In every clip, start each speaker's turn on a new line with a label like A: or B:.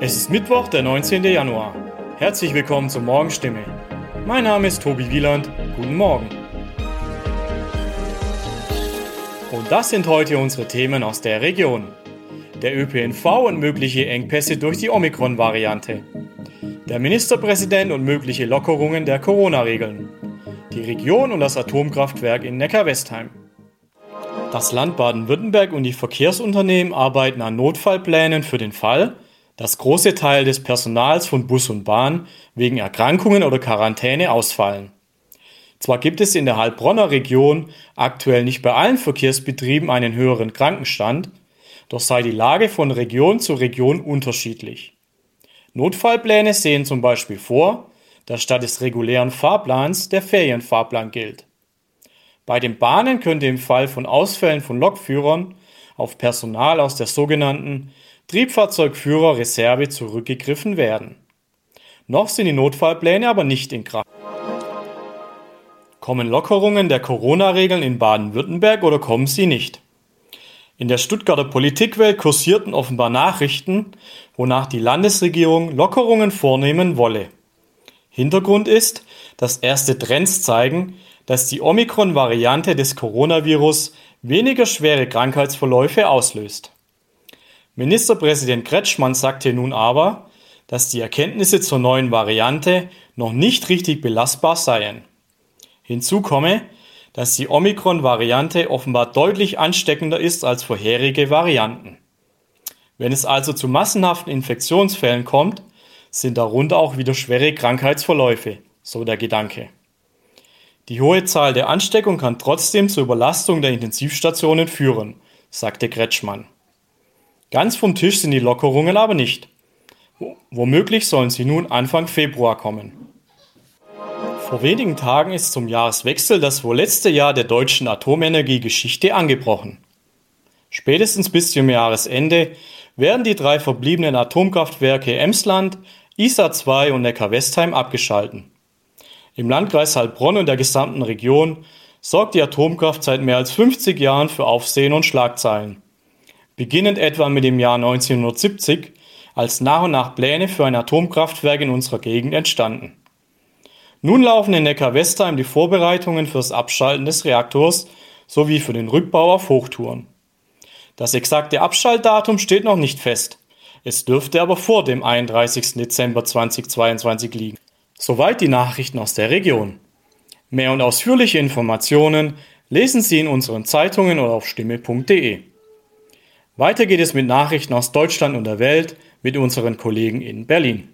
A: Es ist Mittwoch, der 19. Januar. Herzlich willkommen zur Morgenstimme. Mein Name ist Tobi Wieland. Guten Morgen. Und das sind heute unsere Themen aus der Region. Der ÖPNV und mögliche Engpässe durch die Omikron-Variante. Der Ministerpräsident und mögliche Lockerungen der Corona-Regeln. Die Region und das Atomkraftwerk in Neckar-Westheim. Das Land Baden-Württemberg und die Verkehrsunternehmen arbeiten an Notfallplänen für den Fall, dass große Teile des Personals von Bus und Bahn wegen Erkrankungen oder Quarantäne ausfallen. Zwar gibt es in der Heilbronner Region aktuell nicht bei allen Verkehrsbetrieben einen höheren Krankenstand, doch sei die Lage von Region zu Region unterschiedlich. Notfallpläne sehen zum Beispiel vor, dass statt des regulären Fahrplans der Ferienfahrplan gilt. Bei den Bahnen könnte im Fall von Ausfällen von Lokführern auf Personal aus der sogenannten Triebfahrzeugführer-Reserve zurückgegriffen werden. Noch sind die Notfallpläne aber nicht in Kraft. Kommen Lockerungen der Corona-Regeln in Baden-Württemberg oder kommen sie nicht? In der Stuttgarter Politikwelt kursierten offenbar Nachrichten, wonach die Landesregierung Lockerungen vornehmen wolle. Hintergrund ist, dass erste Trends zeigen, dass die Omikron-Variante des Coronavirus weniger schwere Krankheitsverläufe auslöst. Ministerpräsident Kretschmann sagte nun aber, dass die Erkenntnisse zur neuen Variante noch nicht richtig belastbar seien. Hinzu komme, dass die Omikron-Variante offenbar deutlich ansteckender ist als vorherige Varianten. Wenn es also zu massenhaften Infektionsfällen kommt, sind darunter auch wieder schwere Krankheitsverläufe, so der Gedanke. Die hohe Zahl der Ansteckung kann trotzdem zur Überlastung der Intensivstationen führen, sagte Kretschmann. Ganz vom Tisch sind die Lockerungen aber nicht. Womöglich sollen sie nun Anfang Februar kommen. Vor wenigen Tagen ist zum Jahreswechsel das wohl letzte Jahr der deutschen Atomenergiegeschichte angebrochen. Spätestens bis zum Jahresende werden die drei verbliebenen Atomkraftwerke Emsland, ISA 2 und Neckar-Westheim abgeschalten. Im Landkreis Heilbronn und der gesamten Region sorgt die Atomkraft seit mehr als 50 Jahren für Aufsehen und Schlagzeilen. Beginnend etwa mit dem Jahr 1970, als nach und nach Pläne für ein Atomkraftwerk in unserer Gegend entstanden. Nun laufen in Neckar-Westheim die Vorbereitungen für das Abschalten des Reaktors sowie für den Rückbau auf Hochtouren. Das exakte Abschaltdatum steht noch nicht fest. Es dürfte aber vor dem 31. Dezember 2022 liegen. Soweit die Nachrichten aus der Region. Mehr und ausführliche Informationen lesen Sie in unseren Zeitungen oder auf stimme.de. Weiter geht es mit Nachrichten aus Deutschland und der Welt mit unseren Kollegen in Berlin.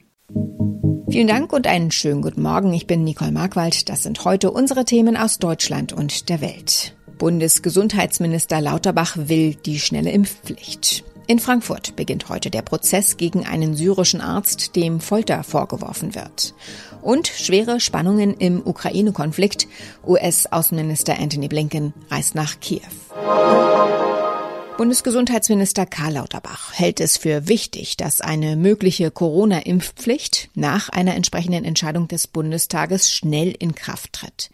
B: Vielen Dank und einen schönen guten Morgen. Ich bin Nicole Markwald. Das sind heute unsere Themen aus Deutschland und der Welt. Bundesgesundheitsminister Lauterbach will die schnelle Impfpflicht. In Frankfurt beginnt heute der Prozess gegen einen syrischen Arzt, dem Folter vorgeworfen wird. Und schwere Spannungen im Ukraine-Konflikt. US-Außenminister Anthony Blinken reist nach Kiew. Bundesgesundheitsminister Karl Lauterbach hält es für wichtig, dass eine mögliche Corona-Impfpflicht nach einer entsprechenden Entscheidung des Bundestages schnell in Kraft tritt.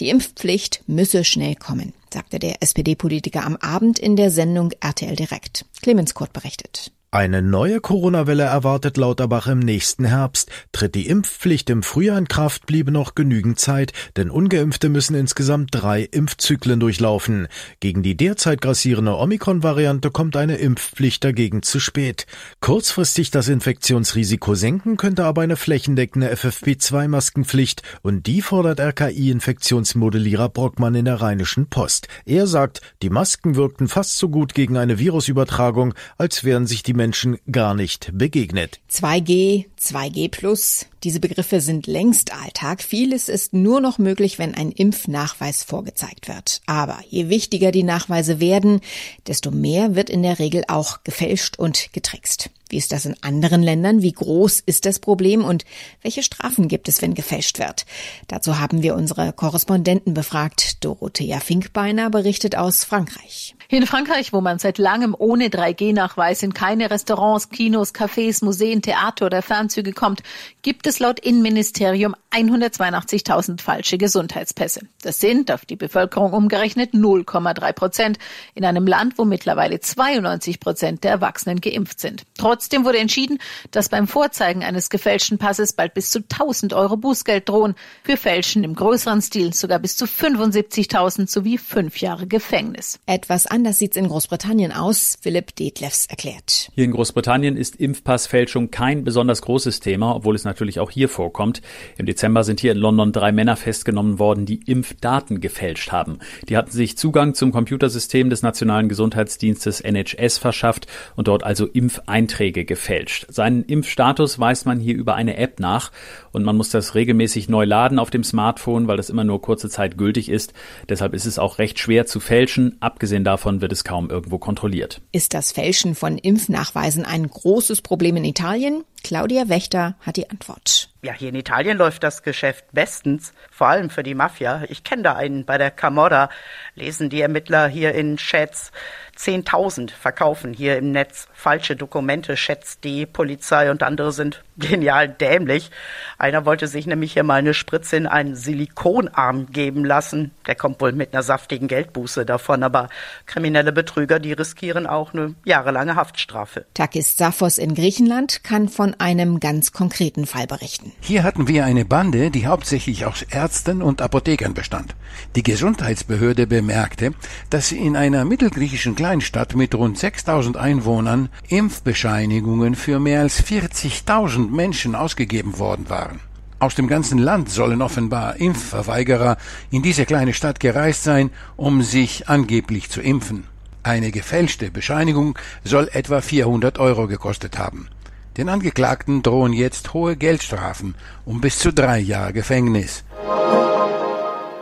B: Die Impfpflicht müsse schnell kommen, sagte der SPD-Politiker am Abend in der Sendung RTL Direkt. Clemens Kurt berichtet.
C: Eine neue Corona-Welle erwartet Lauterbach im nächsten Herbst. Tritt die Impfpflicht im Frühjahr in Kraft, bliebe noch genügend Zeit, denn Ungeimpfte müssen insgesamt drei Impfzyklen durchlaufen. Gegen die derzeit grassierende Omikron-Variante kommt eine Impfpflicht dagegen zu spät. Kurzfristig das Infektionsrisiko senken könnte aber eine flächendeckende FFP2-Maskenpflicht und die fordert RKI-Infektionsmodellierer Brockmann in der Rheinischen Post. Er sagt, die Masken wirkten fast so gut gegen eine Virusübertragung, als wären sich die Menschen gar nicht begegnet.
B: 2G, 2G plus, diese Begriffe sind längst Alltag. Vieles ist nur noch möglich, wenn ein Impfnachweis vorgezeigt wird. Aber je wichtiger die Nachweise werden, desto mehr wird in der Regel auch gefälscht und getrickst. Wie ist das in anderen Ländern? Wie groß ist das Problem und welche Strafen gibt es, wenn gefälscht wird? Dazu haben wir unsere Korrespondenten befragt. Dorothea Finkbeiner berichtet aus Frankreich.
D: In Frankreich, wo man seit langem ohne 3G-Nachweis in keine Restaurants, Kinos, Cafés, Museen, Theater oder Fernzüge kommt, gibt es laut Innenministerium 182.000 falsche Gesundheitspässe. Das sind auf die Bevölkerung umgerechnet 0,3 Prozent in einem Land, wo mittlerweile 92 Prozent der Erwachsenen geimpft sind. Trotz Trotzdem wurde entschieden, dass beim Vorzeigen eines gefälschten Passes bald bis zu 1000 Euro Bußgeld drohen, für Fälschen im größeren Stil sogar bis zu 75.000 sowie fünf Jahre Gefängnis.
B: Etwas anders sieht's in Großbritannien aus, Philipp Detlefs erklärt.
E: Hier in Großbritannien ist Impfpassfälschung kein besonders großes Thema, obwohl es natürlich auch hier vorkommt. Im Dezember sind hier in London drei Männer festgenommen worden, die Impfdaten gefälscht haben. Die hatten sich Zugang zum Computersystem des Nationalen Gesundheitsdienstes NHS verschafft und dort also Impfeinträge gefälscht. Seinen Impfstatus weist man hier über eine App nach und man muss das regelmäßig neu laden auf dem Smartphone, weil das immer nur kurze Zeit gültig ist. Deshalb ist es auch recht schwer zu fälschen. Abgesehen davon wird es kaum irgendwo kontrolliert.
B: Ist das Fälschen von Impfnachweisen ein großes Problem in Italien? Claudia Wächter hat die Antwort.
F: Ja, hier in Italien läuft das Geschäft bestens, vor allem für die Mafia. Ich kenne da einen bei der Camorra, lesen die Ermittler hier in Chats. 10.000 verkaufen hier im Netz falsche Dokumente, schätzt die Polizei und andere sind genial dämlich. Einer wollte sich nämlich hier mal eine Spritze in einen Silikonarm geben lassen. Der kommt wohl mit einer saftigen Geldbuße davon, aber kriminelle Betrüger, die riskieren auch eine jahrelange Haftstrafe.
B: Takis Saphos in Griechenland kann von einem ganz konkreten Fall berichten.
G: Hier hatten wir eine Bande, die hauptsächlich aus Ärzten und Apothekern bestand. Die Gesundheitsbehörde bemerkte, dass in einer mittelgriechischen Kleinstadt mit rund 6000 Einwohnern Impfbescheinigungen für mehr als 40.000 Menschen ausgegeben worden waren. Aus dem ganzen Land sollen offenbar Impfverweigerer in diese kleine Stadt gereist sein, um sich angeblich zu impfen. Eine gefälschte Bescheinigung soll etwa 400 Euro gekostet haben. Den Angeklagten drohen jetzt hohe Geldstrafen um bis zu drei Jahre Gefängnis.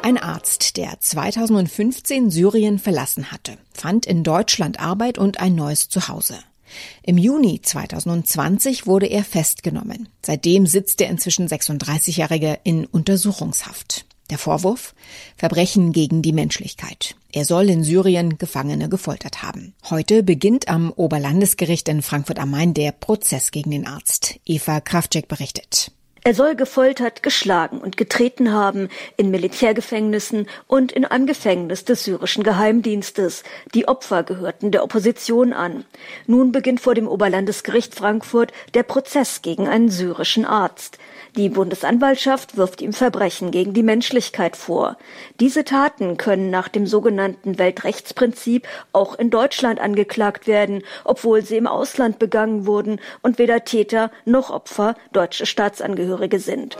B: Ein Arzt, der 2015 Syrien verlassen hatte, fand in Deutschland Arbeit und ein neues Zuhause. Im Juni 2020 wurde er festgenommen. Seitdem sitzt der inzwischen 36-Jährige in Untersuchungshaft. Der Vorwurf? Verbrechen gegen die Menschlichkeit. Er soll in Syrien Gefangene gefoltert haben. Heute beginnt am Oberlandesgericht in Frankfurt am Main der Prozess gegen den Arzt. Eva Kraftcheck berichtet.
H: Er soll gefoltert, geschlagen und getreten haben in Militärgefängnissen und in einem Gefängnis des syrischen Geheimdienstes. Die Opfer gehörten der Opposition an. Nun beginnt vor dem Oberlandesgericht Frankfurt der Prozess gegen einen syrischen Arzt. Die Bundesanwaltschaft wirft ihm Verbrechen gegen die Menschlichkeit vor. Diese Taten können nach dem sogenannten Weltrechtsprinzip auch in Deutschland angeklagt werden, obwohl sie im Ausland begangen wurden und weder Täter noch Opfer deutsche Staatsangehörige sind.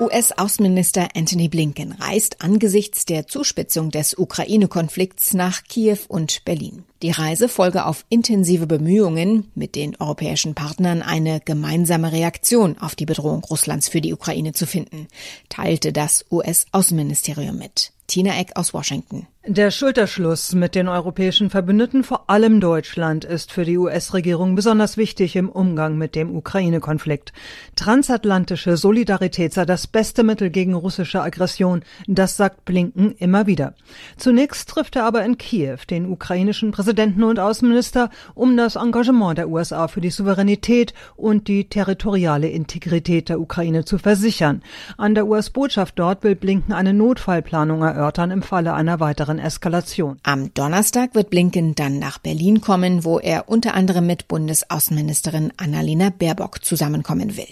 B: US-Außenminister Anthony Blinken reist angesichts der Zuspitzung des Ukraine-Konflikts nach Kiew und Berlin. Die Reise folge auf intensive Bemühungen, mit den europäischen Partnern eine gemeinsame Reaktion auf die Bedrohung Russlands für die Ukraine zu finden, teilte das US-Außenministerium mit. Tina Eck aus Washington.
I: Der Schulterschluss mit den europäischen Verbündeten, vor allem Deutschland, ist für die US-Regierung besonders wichtig im Umgang mit dem Ukraine-Konflikt. Transatlantische Solidarität sei das beste Mittel gegen russische Aggression, das sagt Blinken immer wieder. Zunächst trifft er aber in Kiew den ukrainischen Präsidenten und Außenminister, um das Engagement der USA für die Souveränität und die territoriale Integrität der Ukraine zu versichern. An der US-Botschaft dort will Blinken eine Notfallplanung erörtern im Falle einer weiteren weiteren Eskalation.
B: Am Donnerstag wird Blinken dann nach Berlin kommen, wo er unter anderem mit Bundesaußenministerin Annalena Baerbock zusammenkommen will.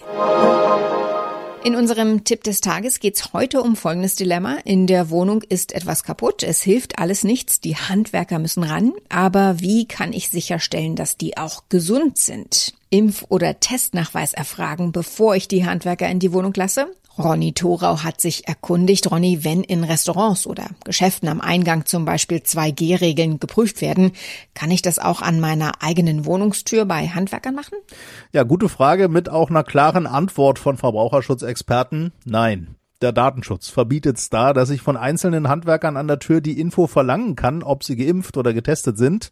B: In unserem Tipp des Tages geht's heute um folgendes Dilemma. In der Wohnung ist etwas kaputt, es hilft alles nichts, die Handwerker müssen ran, aber wie kann ich sicherstellen, dass die auch gesund sind? Impf- oder Testnachweis erfragen, bevor ich die Handwerker in die Wohnung lasse? Ronny Thorau hat sich erkundigt, Ronny, wenn in Restaurants oder Geschäften am Eingang zum Beispiel 2G-Regeln geprüft werden, kann ich das auch an meiner eigenen Wohnungstür bei Handwerkern machen?
J: Ja, gute Frage mit auch einer klaren Antwort von Verbraucherschutzexperten. Nein. Der Datenschutz verbietet es da, dass ich von einzelnen Handwerkern an der Tür die Info verlangen kann, ob sie geimpft oder getestet sind.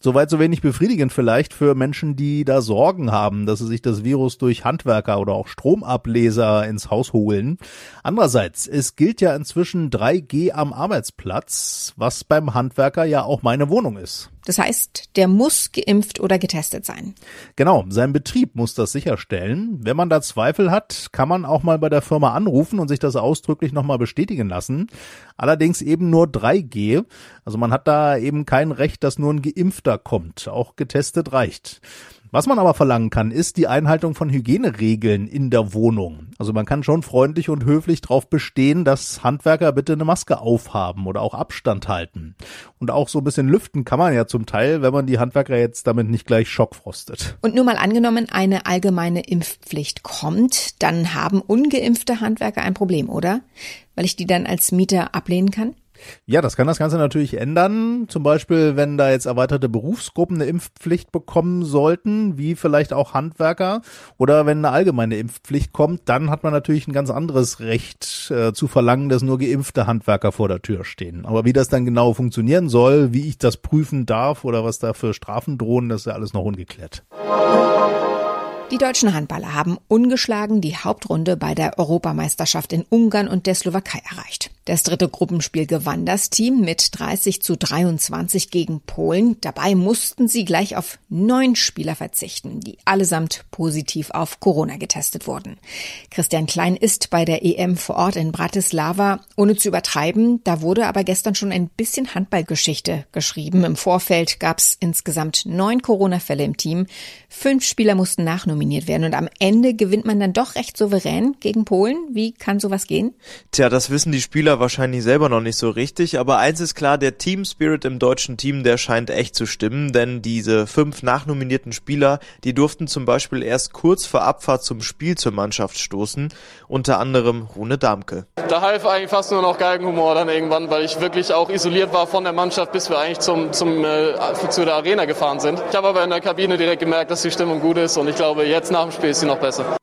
J: Soweit so wenig befriedigend vielleicht für Menschen, die da Sorgen haben, dass sie sich das Virus durch Handwerker oder auch Stromableser ins Haus holen. Andererseits, es gilt ja inzwischen 3G am Arbeitsplatz, was beim Handwerker ja auch meine Wohnung ist.
B: Das heißt, der muss geimpft oder getestet sein.
J: Genau, sein Betrieb muss das sicherstellen. Wenn man da Zweifel hat, kann man auch mal bei der Firma anrufen und sich das ausdrücklich nochmal bestätigen lassen. Allerdings eben nur 3G. Also man hat da eben kein Recht, dass nur ein Geimpfter kommt. Auch getestet reicht. Was man aber verlangen kann, ist die Einhaltung von Hygieneregeln in der Wohnung. Also man kann schon freundlich und höflich darauf bestehen, dass Handwerker bitte eine Maske aufhaben oder auch Abstand halten. Und auch so ein bisschen lüften kann man ja zum Teil, wenn man die Handwerker jetzt damit nicht gleich schockfrostet.
B: Und nur mal angenommen, eine allgemeine Impfpflicht kommt, dann haben ungeimpfte Handwerker ein Problem, oder? Weil ich die dann als Mieter ablehnen kann?
J: Ja, das kann das Ganze natürlich ändern. Zum Beispiel, wenn da jetzt erweiterte Berufsgruppen eine Impfpflicht bekommen sollten, wie vielleicht auch Handwerker, oder wenn eine allgemeine Impfpflicht kommt, dann hat man natürlich ein ganz anderes Recht äh, zu verlangen, dass nur geimpfte Handwerker vor der Tür stehen. Aber wie das dann genau funktionieren soll, wie ich das prüfen darf oder was da für Strafen drohen, das ist ja alles noch ungeklärt.
B: Die deutschen Handballer haben ungeschlagen die Hauptrunde bei der Europameisterschaft in Ungarn und der Slowakei erreicht. Das dritte Gruppenspiel gewann das Team mit 30 zu 23 gegen Polen. Dabei mussten sie gleich auf neun Spieler verzichten, die allesamt positiv auf Corona getestet wurden. Christian Klein ist bei der EM vor Ort in Bratislava. Ohne zu übertreiben, da wurde aber gestern schon ein bisschen Handballgeschichte geschrieben. Im Vorfeld gab es insgesamt neun Corona-Fälle im Team. Fünf Spieler mussten nachnominiert werden und am Ende gewinnt man dann doch recht souverän gegen Polen. Wie kann sowas gehen?
K: Tja, das wissen die Spieler wahrscheinlich selber noch nicht so richtig, aber eins ist klar, der Team Spirit im deutschen Team, der scheint echt zu stimmen, denn diese fünf nachnominierten Spieler, die durften zum Beispiel erst kurz vor Abfahrt zum Spiel zur Mannschaft stoßen, unter anderem Rune Damke.
L: Da half eigentlich fast nur noch Galgenhumor dann irgendwann, weil ich wirklich auch isoliert war von der Mannschaft, bis wir eigentlich zum, zum, äh, zu der Arena gefahren sind. Ich habe aber in der Kabine direkt gemerkt, dass die Stimmung gut ist und ich glaube, jetzt nach dem Spiel ist sie noch besser.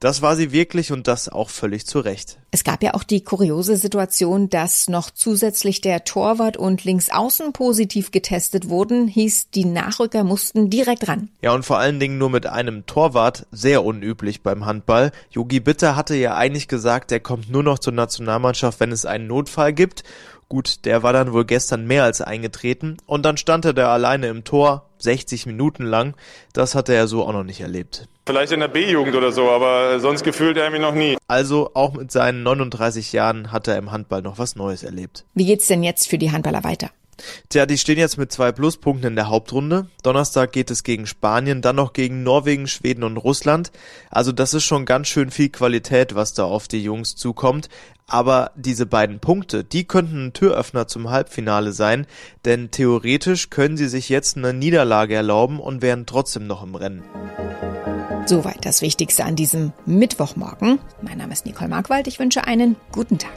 K: Das war sie wirklich und das auch völlig zu Recht.
B: Es gab ja auch die kuriose Situation, dass noch zusätzlich der Torwart und Linksaußen positiv getestet wurden, hieß, die Nachrücker mussten direkt ran.
K: Ja, und vor allen Dingen nur mit einem Torwart, sehr unüblich beim Handball. Yogi Bitter hatte ja eigentlich gesagt, er kommt nur noch zur Nationalmannschaft, wenn es einen Notfall gibt. Gut, der war dann wohl gestern mehr als eingetreten und dann stand er da alleine im Tor, 60 Minuten lang. Das hatte er so auch noch nicht erlebt.
M: Vielleicht in der B-Jugend oder so, aber sonst gefühlt er mich noch nie.
K: Also auch mit seinen 39 Jahren hat er im Handball noch was Neues erlebt.
B: Wie geht's denn jetzt für die Handballer weiter?
K: Tja, die stehen jetzt mit zwei Pluspunkten in der Hauptrunde. Donnerstag geht es gegen Spanien, dann noch gegen Norwegen, Schweden und Russland. Also das ist schon ganz schön viel Qualität, was da auf die Jungs zukommt. Aber diese beiden Punkte, die könnten ein Türöffner zum Halbfinale sein, denn theoretisch können sie sich jetzt eine Niederlage erlauben und wären trotzdem noch im Rennen.
B: Soweit das Wichtigste an diesem Mittwochmorgen. Mein Name ist Nicole Markwald. Ich wünsche einen guten Tag.